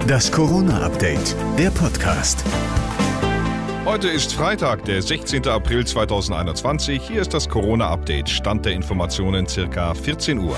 Das Corona-Update, der Podcast. Heute ist Freitag, der 16. April 2021. Hier ist das Corona-Update. Stand der Informationen circa 14 Uhr.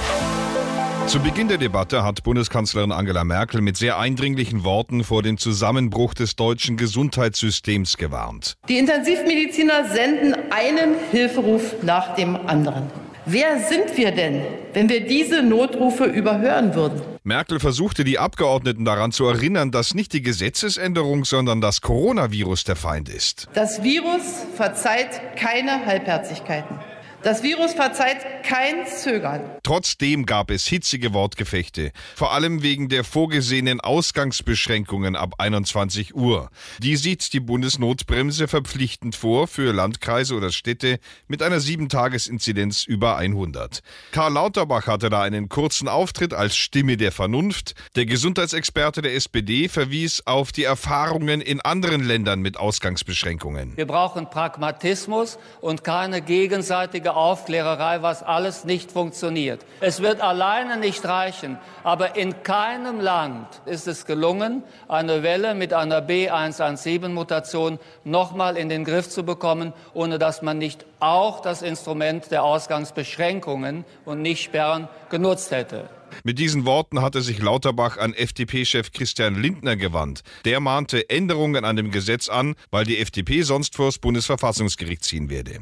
Zu Beginn der Debatte hat Bundeskanzlerin Angela Merkel mit sehr eindringlichen Worten vor dem Zusammenbruch des deutschen Gesundheitssystems gewarnt. Die Intensivmediziner senden einen Hilferuf nach dem anderen. Wer sind wir denn, wenn wir diese Notrufe überhören würden? Merkel versuchte die Abgeordneten daran zu erinnern, dass nicht die Gesetzesänderung, sondern das Coronavirus der Feind ist. Das Virus verzeiht keine Halbherzigkeiten. Das Virus verzeiht kein Zögern. Trotzdem gab es hitzige Wortgefechte, vor allem wegen der vorgesehenen Ausgangsbeschränkungen ab 21 Uhr. Die sieht die Bundesnotbremse verpflichtend vor für Landkreise oder Städte mit einer 7-Tages-Inzidenz über 100. Karl Lauterbach hatte da einen kurzen Auftritt als Stimme der Vernunft. Der Gesundheitsexperte der SPD verwies auf die Erfahrungen in anderen Ländern mit Ausgangsbeschränkungen. Wir brauchen Pragmatismus und keine gegenseitige Aufklärerei, was alles nicht funktioniert. Es wird alleine nicht reichen, aber in keinem Land ist es gelungen, eine Welle mit einer B117-Mutation nochmal in den Griff zu bekommen, ohne dass man nicht auch das Instrument der Ausgangsbeschränkungen und nicht Sperren genutzt hätte. Mit diesen Worten hatte sich Lauterbach an FDP-Chef Christian Lindner gewandt. Der mahnte Änderungen an dem Gesetz an, weil die FDP sonst vor das Bundesverfassungsgericht ziehen werde.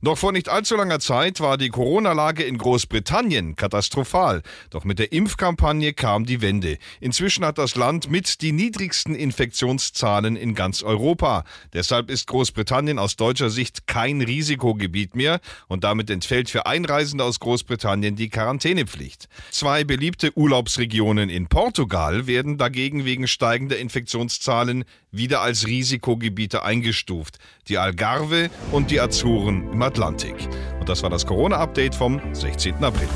Noch vor nicht allzu langer Zeit war die Corona-Lage in Großbritannien katastrophal. Doch mit der Impfkampagne kam die Wende. Inzwischen hat das Land mit die niedrigsten Infektionszahlen in ganz Europa. Deshalb ist Großbritannien aus deutscher Sicht kein Risikogebiet mehr und damit entfällt für Einreisende aus Großbritannien die Quarantänepflicht. Zwei beliebte Urlaubsregionen in Portugal werden dagegen wegen steigender Infektionszahlen wieder als Risikogebiete eingestuft. Die Algarve und die Azoren im Atlantik. Und das war das Corona-Update vom 16. April.